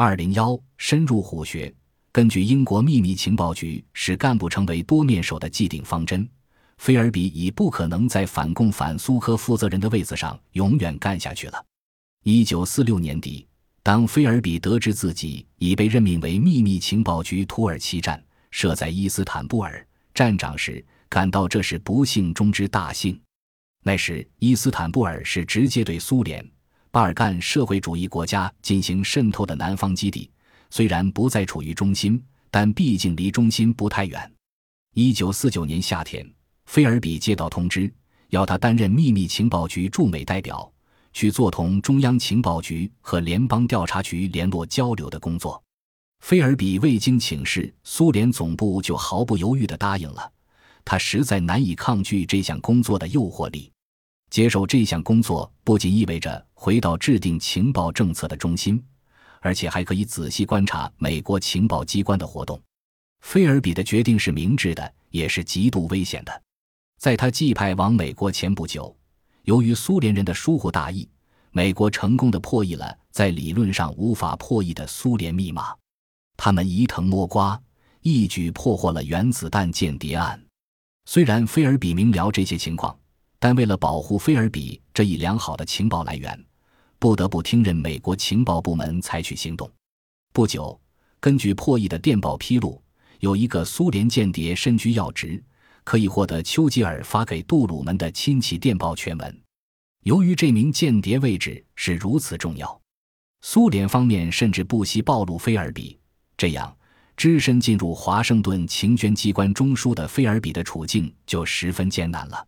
二零幺深入虎穴。根据英国秘密情报局使干部成为多面手的既定方针，菲尔比已不可能在反共反苏科负责人的位子上永远干下去了。一九四六年底，当菲尔比得知自己已被任命为秘密情报局土耳其站设在伊斯坦布尔站长时，感到这是不幸中之大幸。那时，伊斯坦布尔是直接对苏联、巴尔干社会主义国家进行渗透的南方基地。虽然不再处于中心，但毕竟离中心不太远。一九四九年夏天，菲尔比接到通知，要他担任秘密情报局驻美代表，去做同中央情报局和联邦调查局联络交流的工作。菲尔比未经请示苏联总部，就毫不犹豫地答应了。他实在难以抗拒这项工作的诱惑力。接受这项工作不仅意味着回到制定情报政策的中心。而且还可以仔细观察美国情报机关的活动。菲尔比的决定是明智的，也是极度危险的。在他寄派往美国前不久，由于苏联人的疏忽大意，美国成功的破译了在理论上无法破译的苏联密码。他们移藤摸瓜，一举破获了原子弹间谍案。虽然菲尔比明了这些情况，但为了保护菲尔比这一良好的情报来源。不得不听任美国情报部门采取行动。不久，根据破译的电报披露，有一个苏联间谍身居要职，可以获得丘吉尔发给杜鲁门的亲戚电报全文。由于这名间谍位置是如此重要，苏联方面甚至不惜暴露菲尔比。这样，只身进入华盛顿情捐机关中枢的菲尔比的处境就十分艰难了。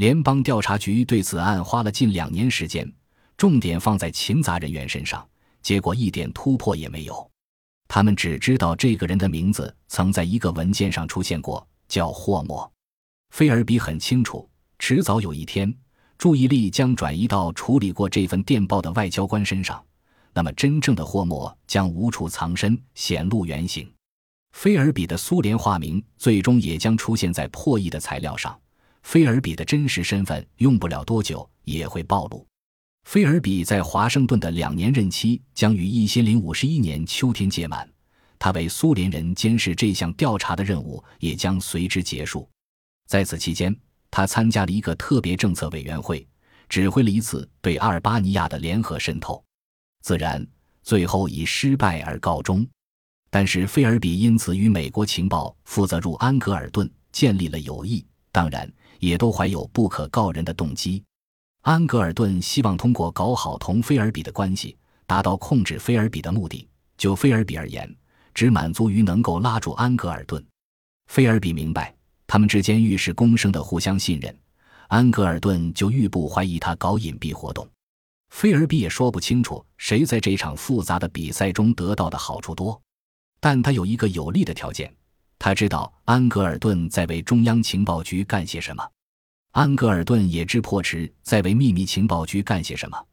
联邦调查局对此案花了近两年时间。重点放在勤杂人员身上，结果一点突破也没有。他们只知道这个人的名字曾在一个文件上出现过，叫霍默。菲尔比很清楚，迟早有一天，注意力将转移到处理过这份电报的外交官身上，那么真正的霍默将无处藏身，显露原形。菲尔比的苏联化名最终也将出现在破译的材料上。菲尔比的真实身份用不了多久也会暴露。菲尔比在华盛顿的两年任期将于一千零五十一年秋天届满，他为苏联人监视这项调查的任务也将随之结束。在此期间，他参加了一个特别政策委员会，指挥了一次对阿尔巴尼亚的联合渗透，自然最后以失败而告终。但是菲尔比因此与美国情报负责入安格尔顿建立了友谊，当然也都怀有不可告人的动机。安格尔顿希望通过搞好同菲尔比的关系，达到控制菲尔比的目的。就菲尔比而言，只满足于能够拉住安格尔顿。菲尔比明白，他们之间愈是公生的互相信任，安格尔顿就愈不怀疑他搞隐蔽活动。菲尔比也说不清楚谁在这场复杂的比赛中得到的好处多，但他有一个有利的条件：他知道安格尔顿在为中央情报局干些什么。安格尔顿也知破池在为秘密情报局干些什么，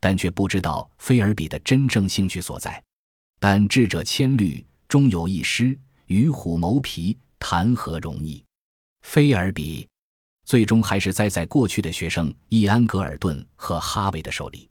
但却不知道菲尔比的真正兴趣所在。但智者千虑，终有一失。与虎谋皮，谈何容易？菲尔比最终还是栽在过去的学生伊安格尔顿和哈维的手里。